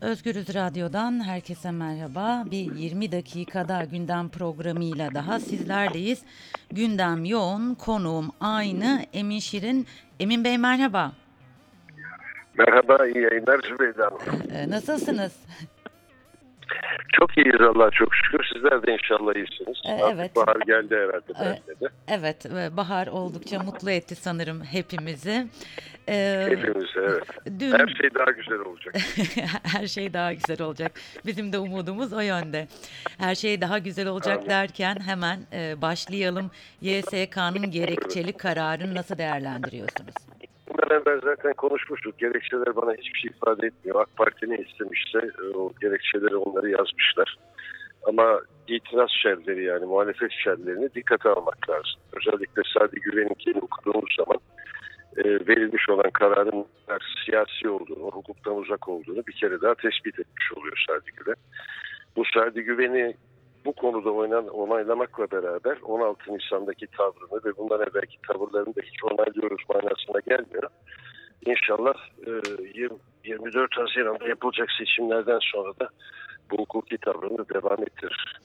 Özgürüz Radyo'dan herkese merhaba. Bir 20 dakikada gündem programıyla daha sizlerleyiz. Gündem yoğun, konuğum aynı Emin Şirin. Emin Bey merhaba. Merhaba, iyi yayınlar Zübeyde Hanım. Ee, nasılsınız? Çok iyiyiz Allah'a çok şükür. Sizler de inşallah iyisiniz. Ee, Artık evet. bahar geldi herhalde Ee. Evet, ve bahar oldukça mutlu etti sanırım hepimizi. Ee, evet. dün Her şey daha güzel olacak. her şey daha güzel olacak. Bizim de umudumuz o yönde. Her şey daha güzel olacak Amin. derken hemen e, başlayalım. YSK'nın gerekçeli kararını nasıl değerlendiriyorsunuz? Evvel zaten konuşmuştuk. Gerekçeler bana hiçbir şey ifade etmiyor. AK Parti ne istemişse e, o gerekçeleri onları yazmışlar. Ama itiraz şerleri yani muhalefet şerlerini dikkate almak lazım. Özellikle Sadi Güven'inkini okuduğumuz zaman e, verilmiş olan kararın siyasi olduğunu, hukuktan uzak olduğunu bir kere daha tespit etmiş oluyor Sadi Güven. Bu Sadi Güven'i bu konuda oynan, onaylamakla beraber 16 Nisan'daki tavrını ve bundan evvelki tavırlarını da hiç onaylıyoruz manasına gelmiyor. İnşallah e, 20 24 Haziran'da yapılacak seçimlerden sonra da bu hukuki tavrını devam ettirir.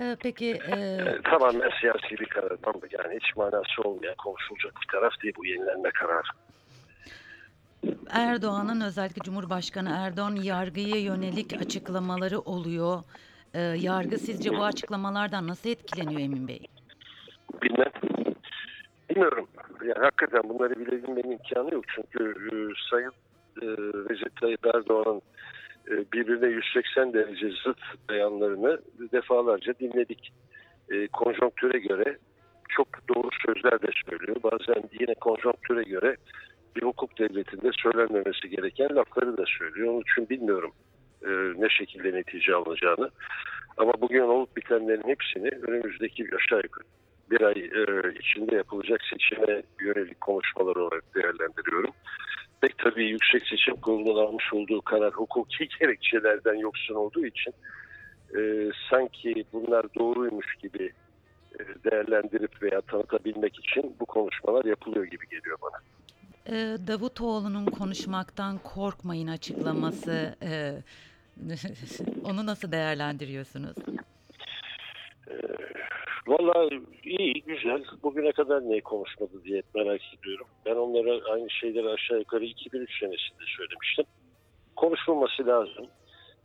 Ee, peki e, E, tamamen siyasi bir karar. Tam- Yani hiç manası olmayan konuşulacak bir taraf değil bu yenilenme kararı. Erdoğan'ın özellikle Cumhurbaşkanı Erdoğan yargıya yönelik açıklamaları oluyor. Ee, yargı sizce bu açıklamalardan nasıl etkileniyor Emin Bey? Bilmem. Bilmiyorum. Yani hakikaten bunları bilebilmenin imkanı yok. Çünkü e, Sayın e, Recep Tayyip Erdoğan'ın e, birbirine 180 derece zıt beyanlarını defalarca dinledik. E, konjonktüre göre çok doğru sözler de söylüyor. Bazen yine konjonktüre göre bir hukuk devletinde söylenmemesi gereken lafları da söylüyor. Onun için bilmiyorum e, ne şekilde netice alınacağını. Ama bugün olup bitenlerin hepsini önümüzdeki aşağı yukarı bir ay e, içinde yapılacak seçime yönelik konuşmalar olarak değerlendiriyorum. Pek tabii Yüksek Seçim Kurulu'nun almış olduğu karar hukuki gerekçelerden yoksun olduğu için e, sanki bunlar doğruymuş gibi e, değerlendirip veya tanıtabilmek için bu konuşmalar yapılıyor gibi geliyor bana. Ee, Davutoğlu'nun konuşmaktan korkmayın açıklaması e, onu nasıl değerlendiriyorsunuz? Valla iyi, güzel. Bugüne kadar ne konuşmadı diye merak ediyorum. Ben onlara aynı şeyleri aşağı yukarı 2003 senesinde söylemiştim. Konuşulması lazım.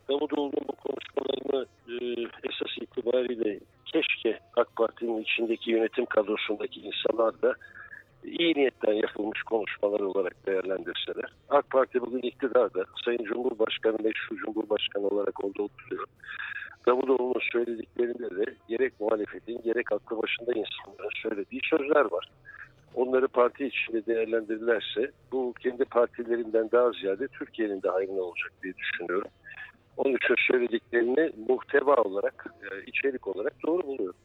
Davutoğlu'nun bu konuşmalarını e, esas itibariyle keşke AK Parti'nin içindeki yönetim kadrosundaki insanlar da iyi niyetten yapılmış konuşmalar olarak değerlendirseler. AK Parti bugün iktidarda. Sayın Cumhurbaşkanı meşru Cumhurbaşkanı olarak orada oturuyor. Davutoğlu'nun söylediklerinde de gerek muhalefetin gerek aklı başında insanların söylediği sözler var. Onları parti içinde değerlendirirlerse bu kendi partilerinden daha ziyade Türkiye'nin de hayrına olacak diye düşünüyorum. Onun için söylediklerini muhteva olarak, e, içerik olarak doğru buluyorum.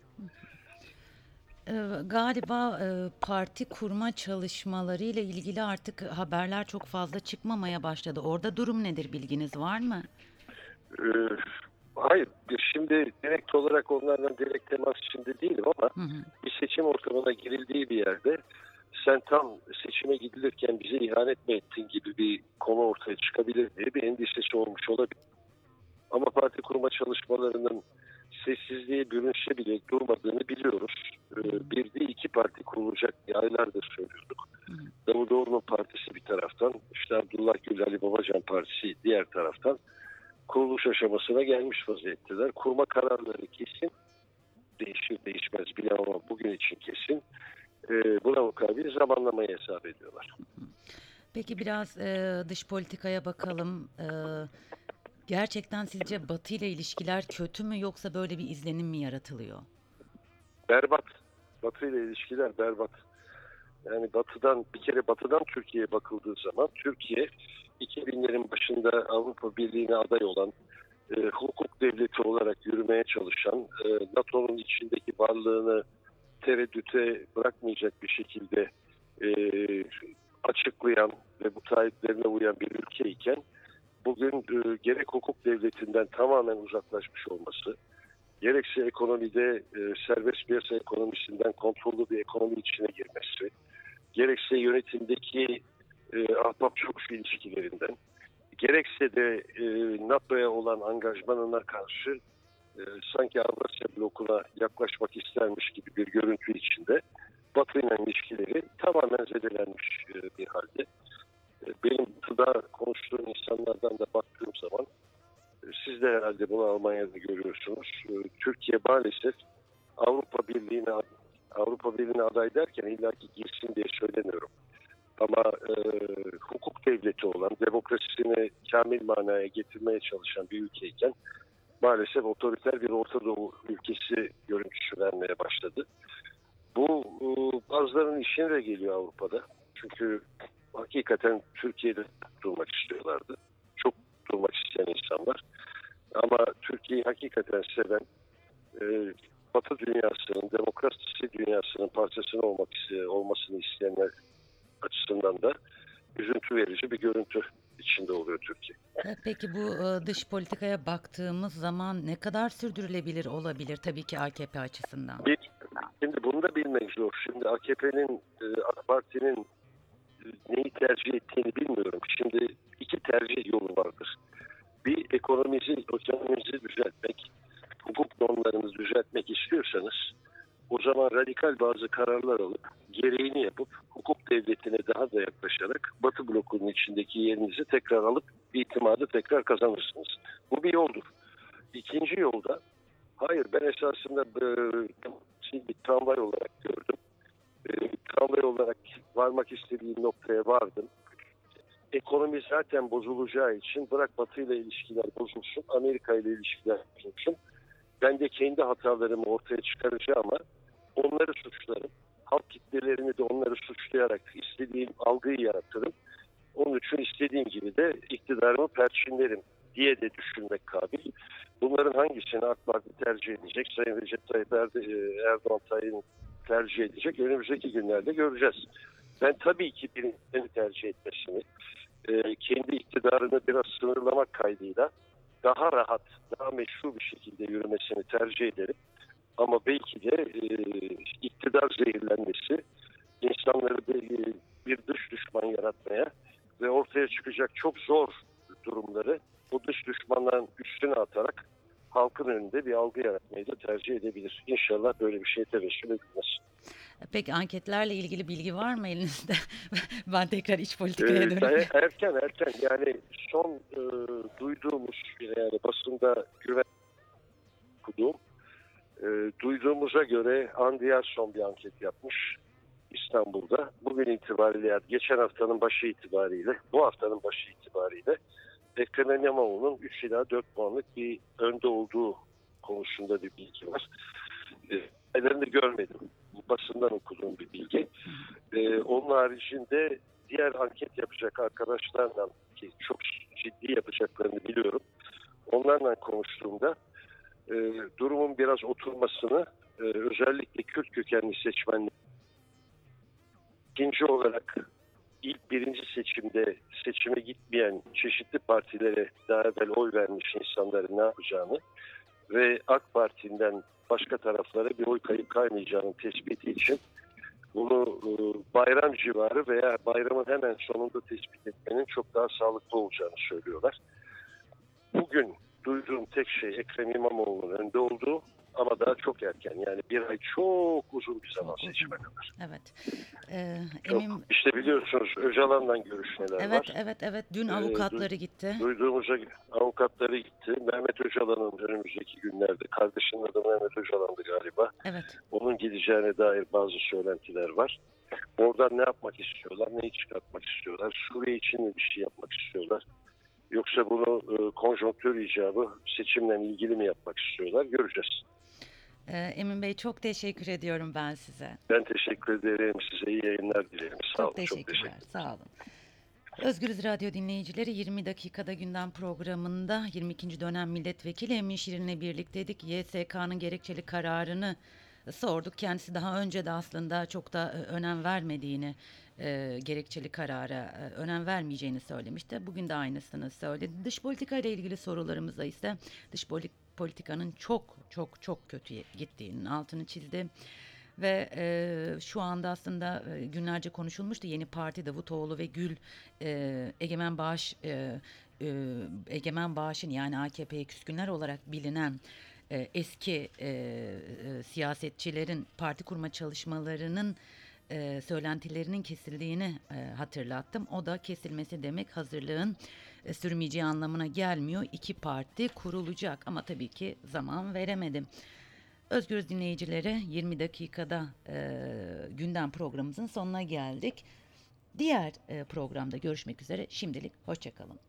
Ee, galiba e, parti kurma çalışmaları ile ilgili artık haberler çok fazla çıkmamaya başladı. Orada durum nedir bilginiz var mı? Ee, hayır, şimdi direkt olarak onlarla direkt temas içinde değilim ama Hı hı. bir seçim ortamına girildiği bir yerde sen tam seçime gidilirken bize ihanet mi ettin gibi bir konu ortaya çıkabilir diye bir endişesi olmuş olabilir. Ama parti kurma çalışmalarının sessizliğe bürünse bile durmadığını biliyoruz. Ee, bir de iki parti kurulacak diye aylardır söylüyorduk. Davutoğlu'nun partisi bir taraftan, işte Abdullah Gül Ali Babacan partisi diğer taraftan kuruluş aşamasına gelmiş vaziyetteler. Kurma kararları kesin, değişir değişmez bilemem ama bugün için kesin. Ee, buna mukabil zamanlamayı hesap ediyorlar. Peki biraz e, dış politikaya bakalım. E, gerçekten sizce Batı ile ilişkiler kötü mü yoksa böyle bir izlenim mi yaratılıyor? Berbat. Batı ile ilişkiler berbat. Yani batıdan bir kere batıdan Türkiye'ye bakıldığı zaman Türkiye 2000'lerin başında Avrupa Birliği'ne aday olan e, hukuk devleti olarak yürümeye çalışan e, NATO'nun içindeki varlığını tereddüte bırakmayacak bir şekilde e, açıklayan ve bu taahhütlerine uyan bir ülke iken bugün e, gerek hukuk devletinden tamamen uzaklaşmış olması gerekse ekonomide e, serbest piyasa ekonomisinden kontrollü bir ekonomi içine girmesi, gerekse yönetimdeki e, ahbap çavuş ilişkilerinden, gerekse de e, NATO'ya olan angajmanına karşı e, sanki Avrasya blokuna yaklaşmak istermiş gibi bir görüntü içinde Batı ile ilişkileri tamamen zedelenmiş e, bir halde. E, benim konuştuğum insanlardan da baktığım zaman e, siz de herhalde bunu Almanya'da görüyorsunuz. E, Türkiye maalesef Avrupa Birliği'ne Avrupa Birliği'ne aday derken illaki girsin diye söylemiyorum. Ama e, hukuk devleti olan, demokrasisini kamil manaya getirmeye çalışan bir ülkeyken maalesef otoriter bir Orta Doğu ülkesi görüntüsü vermeye başladı. Bu e, bazılarının işine de geliyor Avrupa'da. Çünkü hakikaten Türkiye'de durmak istiyorlardı. Durmak isteyen insanlar. Ama Türkiye'yi hakikaten seven, e, Batı dünyasının, demokrasi dünyasının parçasını olmak olmasını isteyenler açısından da üzüntü verici bir görüntü içinde oluyor Türkiye. E, Peki bu e, dış politikaya baktığımız zaman ne kadar sürdürülebilir olabilir tabii ki AKP açısından? Bir, şimdi bunu da bilmek zor. Şimdi AKP'nin, e, AK Parti'nin neyi tercih ettiğini bilmiyorum. Şimdi ekonomimizi, ekonomimizi düzeltmek, hukuk normlarını düzeltmek istiyorsanız o zaman radikal bazı kararlar alıp gereğini yapıp hukuk devletine daha da yaklaşarak Batı blokunun içindeki yerinizi tekrar alıp itimadı tekrar kazanırsınız. Bu bir yoldur. İkinci yolda hayır ben esasında e, bir tramvay olarak gördüm. E, tramvay olarak varmak istediğim noktaya vardım. Ekonomi zaten bozulacağı için bırak Batı ile ilişkiler bozulsun, Amerika ile ilişkiler bozulsun. Ben de kendi hatalarımı ortaya çıkaracağım ama onları suçlarım. Halk kitlelerini de onları suçlayarak istediğim algıyı yaratırım. Onun için istediğim gibi de iktidarımı perçinlerim diye de düşünmek kabil. Bunların hangisini AK Parti tercih edecek, Sayın Recep Tayyip e, Erdoğan tercih edecek önümüzdeki günlerde göreceğiz. Ben tabii ki birini tercih etmesini, e, kendi iktidarını biraz sınırlamak kaydıyla daha rahat, daha meşru bir şekilde yürümesini tercih ederim. Ama belki de e, iktidar zehirlenmesi insanları bir, bir dış düşman yaratmaya ve ortaya çıkacak çok zor durumları o dış düşmanların üstüne atarak halkın önünde bir algı yaratmayı da tercih edebilir. İnşallah böyle bir şey tevessül edilmez. Peki anketlerle ilgili bilgi var mı elinizde? ben tekrar iç politikaya Ee, dönüyorum. er- erken erken yani son e, duyduğumuz yani basında güven okuduğum e, duyduğumuza göre Andiyarson bir anket yapmış İstanbul'da. Bugün itibariyle geçen haftanın başı itibariyle bu haftanın başı itibariyle Ekrem İmamoğlu'nun 3 ila 4 puanlık bir önde olduğu konusunda bir bilgi var. E, Nelerini görmedim. Basından okuduğum bir bilgi. Ee, onun haricinde diğer anket yapacak arkadaşlarla ki çok ciddi yapacaklarını biliyorum. Onlarla konuştuğumda e, durumun biraz oturmasını e, özellikle Kürt kökenli seçmenler ikinci olarak ilk birinci seçimde seçime gitmeyen çeşitli partilere daha evvel oy vermiş insanların ne yapacağını ve AK Parti'den başka taraflara bir oy kayıp kaymayacağını tespiti için bunu e, bayram civarı veya bayramın hemen sonunda tespit etmenin çok daha sağlıklı olacağını söylüyorlar. Bugün duyduğum tek şey Ekrem İmamoğlu'nun önde olduğu ama daha çok erken. Yani bir ay çok uzun bir zaman seçime kadar. Evet. Ee, Çok. Emin İşte biliyorsunuz Öcalan'la görüşmeler Evet var. evet evet dün Ee, avukatları gitti. Duyduğumuza göre avukatları gitti. Mehmet Öcalan'ın önümüzdeki günlerde, kardeşinin adı Mehmet Öcalan'dı galiba. Evet. Onun gideceğine dair bazı söylentiler var. Oradan ne yapmak istiyorlar, neyi çıkartmak istiyorlar, Suriye için mi bir şey yapmak istiyorlar? Yoksa bunu e, konjonktür icabı seçimle ilgili mi yapmak istiyorlar? Göreceğiz. Ee, Emin Bey çok teşekkür ediyorum ben size. Ben teşekkür ederim. Size iyi yayınlar dilerim. Sağ Çok olun. Çok teşekkürler. teşekkür Sağ olun. Özgürüz Radyo dinleyicileri 20 dakikada gündem programında 22. dönem milletvekili Emin Şirin'le birlikteydik. YSK'nın gerekçeli kararını sorduk. Kendisi daha önce de aslında çok da e, önem vermediğini, e, gerekçeli karara e, önem vermeyeceğini söylemişti. Bugün de aynısını söyledi. Dış politika ile ilgili sorularımızda ise dış politika politikanın çok çok çok kötü gittiğinin altını çizdi. Ve e, şu anda aslında e, günlerce konuşulmuştu yeni parti Davutoğlu ve Gül e, Egemen Bağış e, e, Egemen Bağış'ın yani AKP'ye küskünler olarak bilinen e, eski e, e, siyasetçilerin parti kurma çalışmalarının e, söylentilerinin kesildiğini e, hatırlattım. O da kesilmesi demek hazırlığın e, sürmeyeceği anlamına gelmiyor. İki parti kurulacak ama tabii ki zaman veremedim. Özgür dinleyicilere 20 dakikada e, gündem programımızın sonuna geldik. Diğer e, programda görüşmek üzere. Şimdilik hoşçakalın.